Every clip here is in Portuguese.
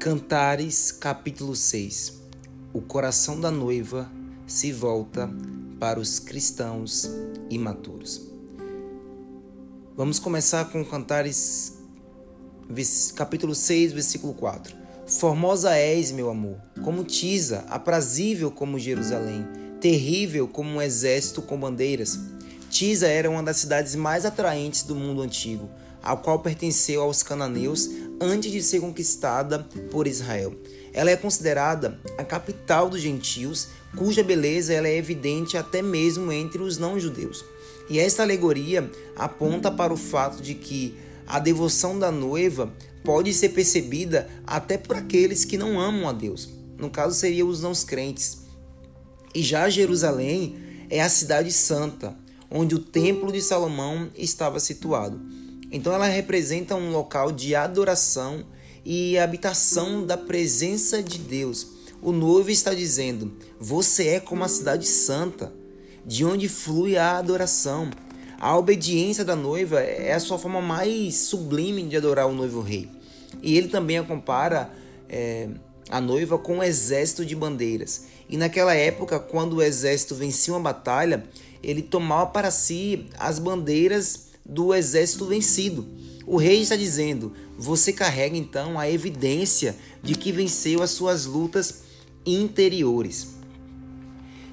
Cantares, capítulo 6 O coração da noiva se volta para os cristãos imaturos. Vamos começar com Cantares, capítulo 6, versículo 4. Formosa és, meu amor, como Tisa, aprazível como Jerusalém, terrível como um exército com bandeiras. Tisa era uma das cidades mais atraentes do mundo antigo, ao qual pertenceu aos cananeus antes de ser conquistada por Israel. Ela é considerada a capital dos gentios, cuja beleza ela é evidente até mesmo entre os não-judeus. E esta alegoria aponta para o fato de que a devoção da noiva pode ser percebida até por aqueles que não amam a Deus. No caso, seriam os não crentes. E já Jerusalém é a cidade santa, onde o templo de Salomão estava situado. Então ela representa um local de adoração e habitação da presença de Deus. O noivo está dizendo: Você é como a cidade santa, de onde flui a adoração. A obediência da noiva é a sua forma mais sublime de adorar o noivo rei. E ele também a compara é, a noiva com um exército de bandeiras. E naquela época, quando o exército vencia uma batalha, ele tomava para si as bandeiras do exército vencido. O rei está dizendo: você carrega então a evidência de que venceu as suas lutas interiores.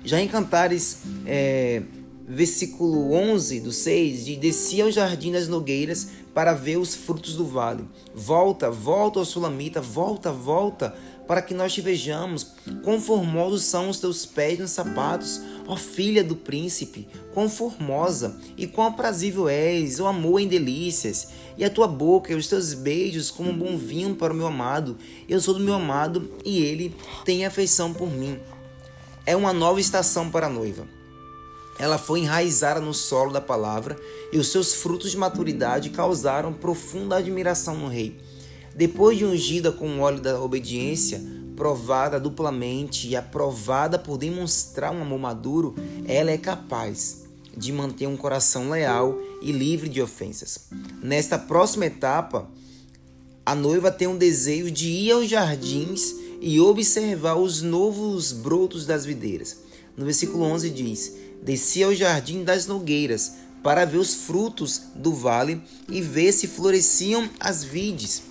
Já em Cantares, é, versículo 11 do 6, de descia ao jardim das nogueiras para ver os frutos do vale. Volta, volta, ó Sulamita, volta, volta, para que nós te vejamos. Quão formosos são os teus pés nos sapatos, ó filha do príncipe, quão formosa e quão aprazível és, o amor em delícias, e a tua boca e os teus beijos como um bom vinho para o meu amado. Eu sou do meu amado e ele tem afeição por mim. É uma nova estação para a noiva. Ela foi enraizada no solo da palavra e os seus frutos de maturidade causaram profunda admiração no rei. Depois de ungida com o óleo da obediência, provada duplamente e aprovada por demonstrar um amor maduro, ela é capaz de manter um coração leal e livre de ofensas. Nesta próxima etapa, a noiva tem um desejo de ir aos jardins e observar os novos brotos das videiras. No versículo 11 diz: Desci ao jardim das nogueiras para ver os frutos do vale e ver se floresciam as vides.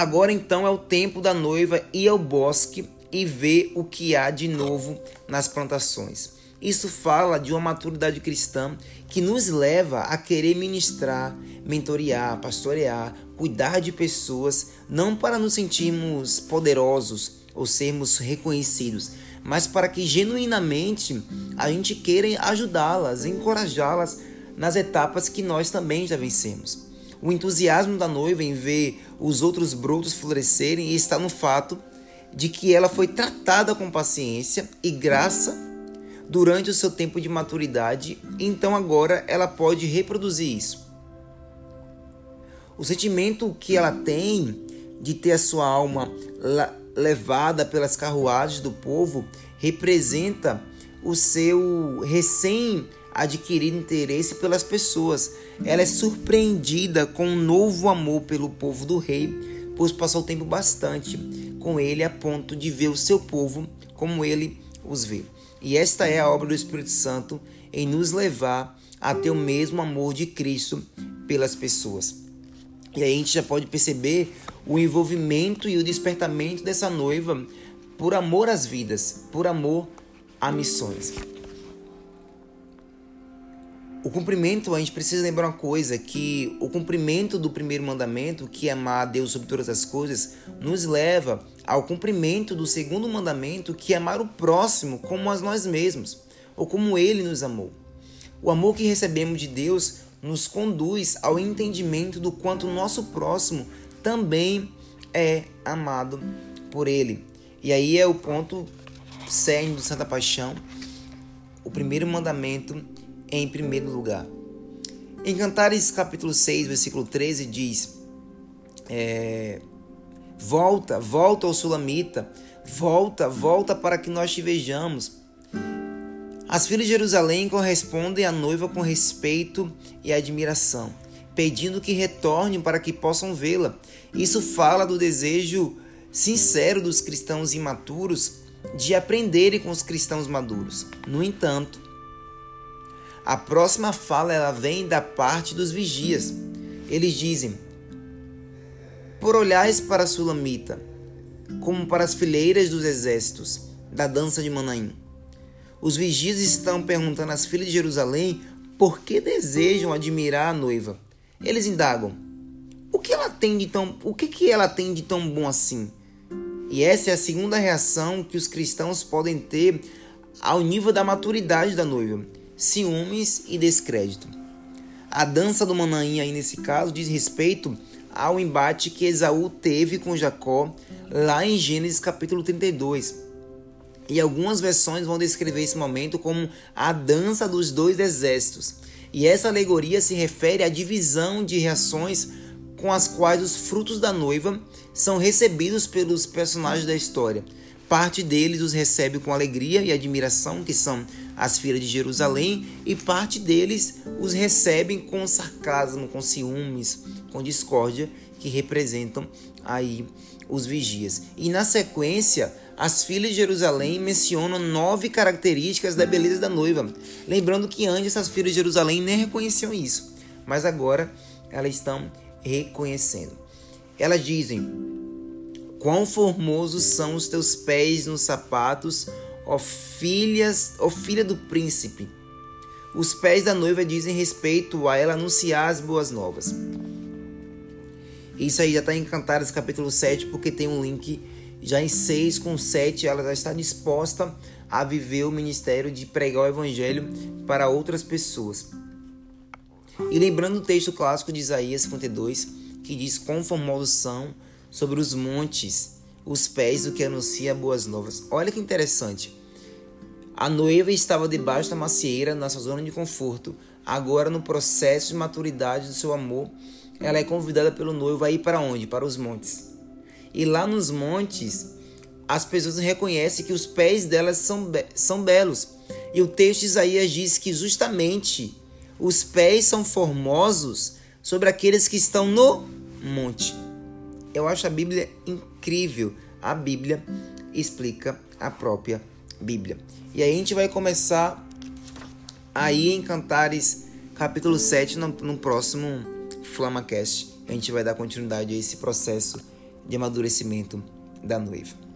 Agora então é o tempo da noiva ir ao bosque e ver o que há de novo nas plantações. Isso fala de uma maturidade cristã que nos leva a querer ministrar, mentorear, pastorear, cuidar de pessoas, não para nos sentirmos poderosos ou sermos reconhecidos, mas para que genuinamente a gente queira ajudá-las, encorajá-las nas etapas que nós também já vencemos. O entusiasmo da noiva em ver os outros brotos florescerem está no fato de que ela foi tratada com paciência e graça durante o seu tempo de maturidade, então agora ela pode reproduzir isso. O sentimento que ela tem de ter a sua alma levada pelas carruagens do povo representa o seu recém adquirir interesse pelas pessoas. Ela é surpreendida com um novo amor pelo povo do rei, pois passou tempo bastante com ele a ponto de ver o seu povo como ele os vê. E esta é a obra do Espírito Santo em nos levar a ter o mesmo amor de Cristo pelas pessoas. E aí a gente já pode perceber o envolvimento e o despertamento dessa noiva por amor às vidas, por amor a missões. O cumprimento, a gente precisa lembrar uma coisa, que o cumprimento do primeiro mandamento, que é amar a Deus sobre todas as coisas, nos leva ao cumprimento do segundo mandamento, que é amar o próximo como a nós mesmos, ou como ele nos amou. O amor que recebemos de Deus nos conduz ao entendimento do quanto o nosso próximo também é amado por ele. E aí é o ponto cerne do Santa Paixão, o primeiro mandamento em primeiro lugar. Em Cantares capítulo 6, versículo 13 diz: é, Volta, volta ao Sulamita, volta, volta para que nós te vejamos. As filhas de Jerusalém correspondem à noiva com respeito e admiração. pedindo que retornem para que possam vê-la. Isso fala do desejo sincero dos cristãos imaturos de aprenderem com os cristãos maduros. No entanto, a próxima fala ela vem da parte dos vigias. Eles dizem: Por olhares para a Sulamita, como para as fileiras dos exércitos da dança de Manaim. Os vigias estão perguntando às filhas de Jerusalém por que desejam admirar a noiva. Eles indagam: O que ela tem de tão, o que, que ela tem de tão bom assim? E essa é a segunda reação que os cristãos podem ter ao nível da maturidade da noiva: ciúmes e descrédito. A dança do Manaim aí nesse caso diz respeito ao embate que Esaú teve com Jacó lá em Gênesis capítulo 32. E algumas versões vão descrever esse momento como a dança dos dois exércitos. E essa alegoria se refere à divisão de reações com as quais os frutos da noiva são recebidos pelos personagens da história. Parte deles os recebe com alegria e admiração, que são as filhas de Jerusalém, e parte deles os recebem com sarcasmo, com ciúmes, com discórdia, que representam aí os vigias. E na sequência, as filhas de Jerusalém mencionam nove características da beleza da noiva. Lembrando que antes essas filhas de Jerusalém nem reconheciam isso, mas agora elas estão reconhecendo. Elas dizem: Quão formosos são os teus pés nos sapatos, ó filhas, ó filha do príncipe. Os pés da noiva dizem respeito a ela anunciar as boas novas. Isso aí já está em Cantares capítulo 7, porque tem um link já em 6 com 7, ela já está disposta a viver o ministério de pregar o evangelho para outras pessoas. E lembrando o texto clássico de Isaías 52, que diz: formosos são sobre os montes os pés do que anuncia boas novas. Olha que interessante. A noiva estava debaixo da macieira, na sua zona de conforto. Agora, no processo de maturidade do seu amor, ela é convidada pelo noivo a ir para onde? Para os montes. E lá nos montes, as pessoas reconhecem que os pés delas são, be são belos. E o texto de Isaías diz que justamente os pés são formosos sobre aqueles que estão no monte. Eu acho a Bíblia incrível. A Bíblia explica a própria Bíblia. E aí a gente vai começar aí em Cantares capítulo 7 no, no próximo FlamaCast. A gente vai dar continuidade a esse processo de amadurecimento da noiva.